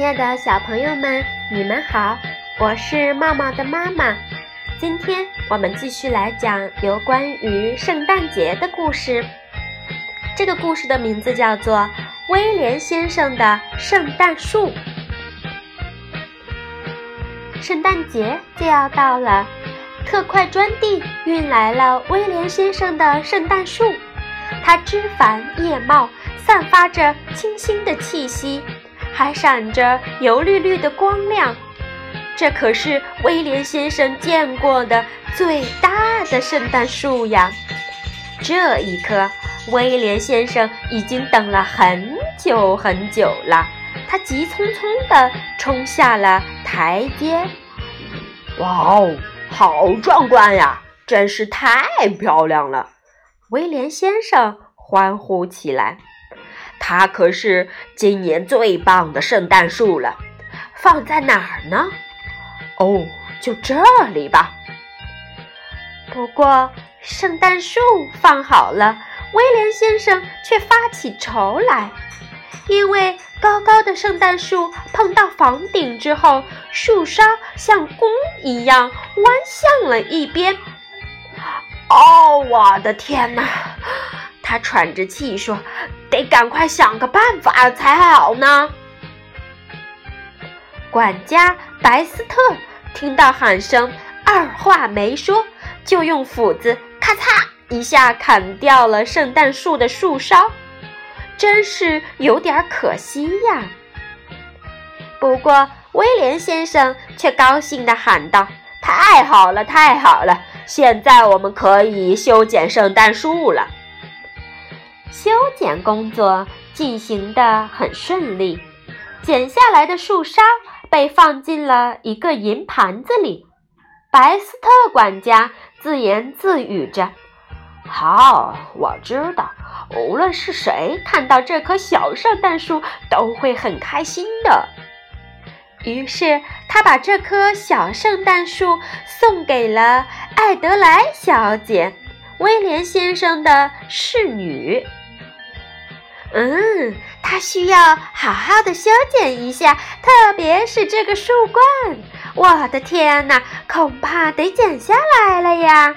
亲爱的小朋友们，你们好，我是茂茂的妈妈。今天我们继续来讲有关于圣诞节的故事。这个故事的名字叫做《威廉先生的圣诞树》。圣诞节就要到了，特快专递运来了威廉先生的圣诞树。它枝繁叶茂，散发着清新的气息。还闪着油绿绿的光亮，这可是威廉先生见过的最大的圣诞树呀！这一刻，威廉先生已经等了很久很久了。他急匆匆地冲下了台阶。哇哦，好壮观呀！真是太漂亮了！威廉先生欢呼起来。它可是今年最棒的圣诞树了，放在哪儿呢？哦，就这里吧。不过，圣诞树放好了，威廉先生却发起愁来，因为高高的圣诞树碰到房顶之后，树梢像弓一样弯向了一边。哦，我的天哪！他喘着气说。得赶快想个办法才好呢。管家白斯特听到喊声，二话没说，就用斧子咔嚓一下砍掉了圣诞树的树梢，真是有点可惜呀。不过威廉先生却高兴地喊道：“太好了，太好了！现在我们可以修剪圣诞树了。”修剪工作进行得很顺利，剪下来的树梢被放进了一个银盘子里。白斯特管家自言自语着：“好，我知道，无论是谁看到这棵小圣诞树都会很开心的。”于是他把这棵小圣诞树送给了艾德莱小姐，威廉先生的侍女。嗯，他需要好好的修剪一下，特别是这个树冠。我的天哪，恐怕得剪下来了呀！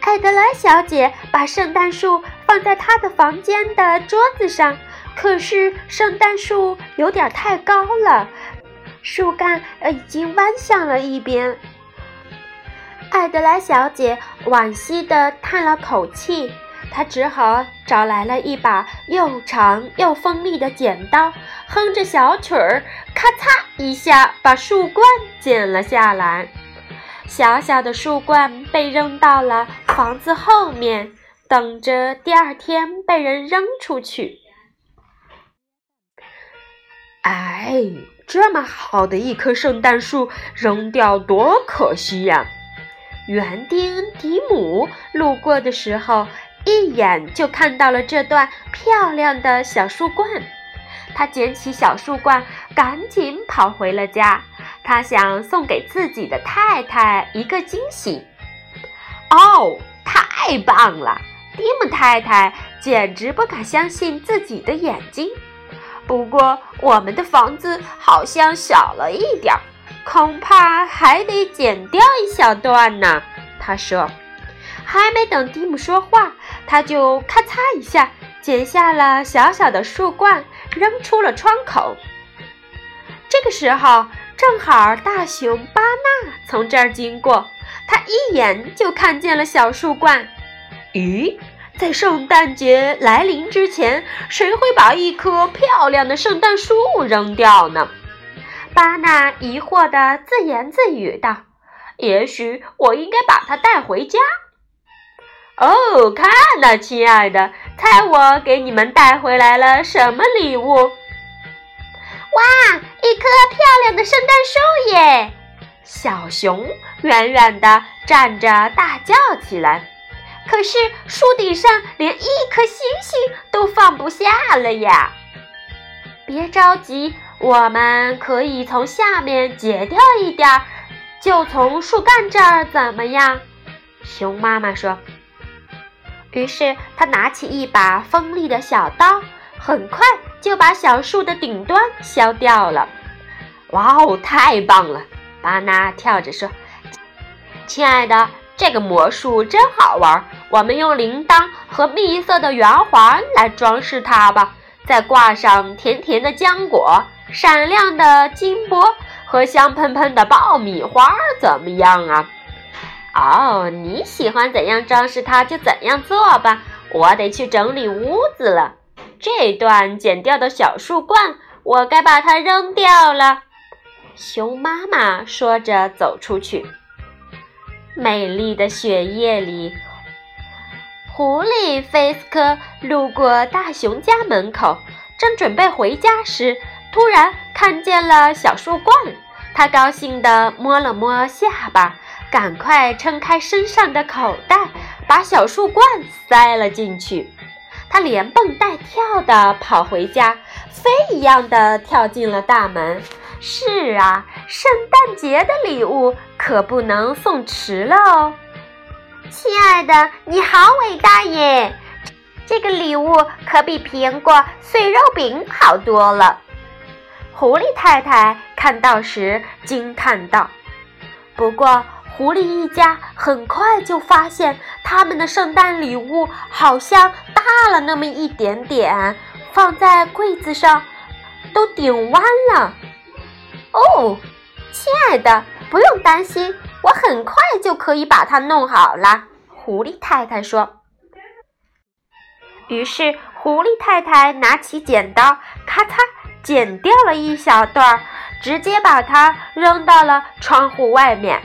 艾德莱小姐把圣诞树放在她的房间的桌子上，可是圣诞树有点太高了，树干呃已经弯向了一边。艾德莱小姐惋惜地叹了口气。他只好找来了一把又长又锋利的剪刀，哼着小曲儿，咔嚓一下把树冠剪了下来。小小的树冠被扔到了房子后面，等着第二天被人扔出去。哎，这么好的一棵圣诞树扔掉多可惜呀！园丁迪姆路过的时候。一眼就看到了这段漂亮的小树冠，他捡起小树冠，赶紧跑回了家。他想送给自己的太太一个惊喜。哦，太棒了！蒂姆太太简直不敢相信自己的眼睛。不过，我们的房子好像小了一点儿，恐怕还得剪掉一小段呢。他说。还没等蒂姆说话，他就咔嚓一下剪下了小小的树冠，扔出了窗口。这个时候，正好大熊巴纳从这儿经过，他一眼就看见了小树冠。咦，在圣诞节来临之前，谁会把一棵漂亮的圣诞树扔掉呢？巴纳疑惑地自言自语道：“也许我应该把它带回家。”哦，看呐，亲爱的，猜我给你们带回来了什么礼物？哇，一棵漂亮的圣诞树耶！小熊远远地站着，大叫起来。可是树顶上连一颗星星都放不下了呀！别着急，我们可以从下面截掉一点儿，就从树干这儿，怎么样？熊妈妈说。于是他拿起一把锋利的小刀，很快就把小树的顶端削掉了。哇哦，太棒了！巴纳跳着说：“亲爱的，这个魔术真好玩。我们用铃铛和蜜色的圆环来装饰它吧，再挂上甜甜的浆果、闪亮的金箔和香喷喷的爆米花，怎么样啊？”哦，你喜欢怎样装饰它就怎样做吧。我得去整理屋子了。这段剪掉的小树冠，我该把它扔掉了。熊妈妈说着走出去。美丽的雪夜里，狐狸菲斯科路过大熊家门口，正准备回家时，突然看见了小树冠。他高兴地摸了摸下巴。赶快撑开身上的口袋，把小树冠塞了进去。他连蹦带跳地跑回家，飞一样的跳进了大门。是啊，圣诞节的礼物可不能送迟了哦！亲爱的，你好伟大耶！这个礼物可比苹果碎肉饼好多了。狐狸太太看到时惊叹道：“不过。”狐狸一家很快就发现，他们的圣诞礼物好像大了那么一点点，放在柜子上都顶弯了。哦，亲爱的，不用担心，我很快就可以把它弄好了。狐狸太太说。于是，狐狸太太拿起剪刀，咔嚓剪掉了一小段，直接把它扔到了窗户外面。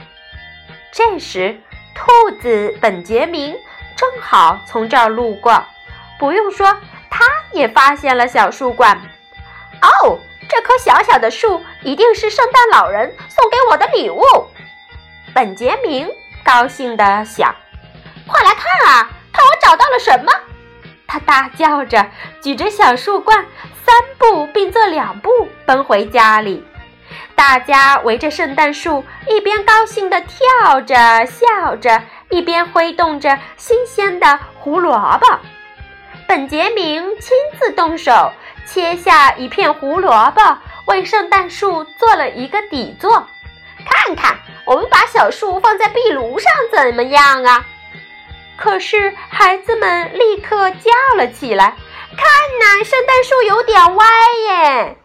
这时，兔子本杰明正好从这儿路过。不用说，他也发现了小树冠。哦，这棵小小的树一定是圣诞老人送给我的礼物。本杰明高兴地想：“快来看啊，看我找到了什么！”他大叫着，举着小树冠，三步并作两步奔回家里。大家围着圣诞树，一边高兴地跳着、笑着，一边挥动着新鲜的胡萝卜。本杰明亲自动手切下一片胡萝卜，为圣诞树做了一个底座。看看，我们把小树放在壁炉上怎么样啊？可是孩子们立刻叫了起来：“看呐，圣诞树有点歪耶！”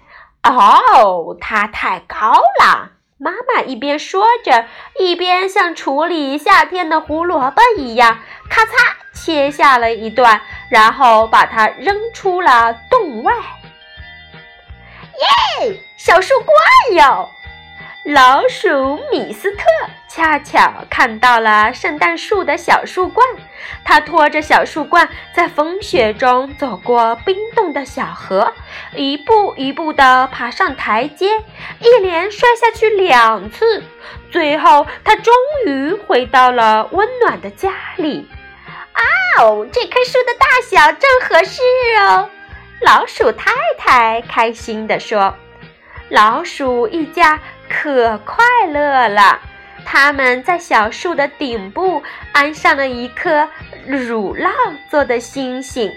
哦，它太高了！妈妈一边说着，一边像处理夏天的胡萝卜一样，咔嚓切下了一段，然后把它扔出了洞外。耶，小树怪哟！老鼠米斯特恰巧看到了圣诞树的小树冠，他拖着小树冠在风雪中走过冰冻的小河，一步一步地爬上台阶，一连摔下去两次，最后他终于回到了温暖的家里。啊哦，这棵树的大小正合适哦！老鼠太太开心地说：“老鼠一家。”可快乐了！他们在小树的顶部安上了一颗乳酪做的星星。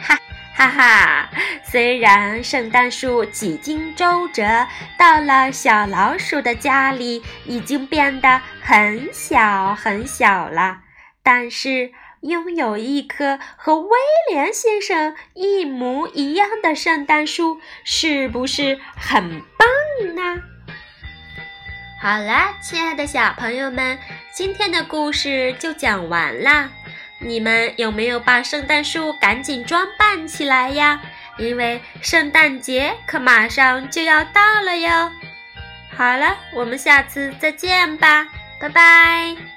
哈哈哈！虽然圣诞树几经周折，到了小老鼠的家里，已经变得很小很小了，但是拥有一棵和威廉先生一模一样的圣诞树，是不是很棒？呢？好啦，亲爱的小朋友们，今天的故事就讲完啦。你们有没有把圣诞树赶紧装扮起来呀？因为圣诞节可马上就要到了哟。好了，我们下次再见吧，拜拜。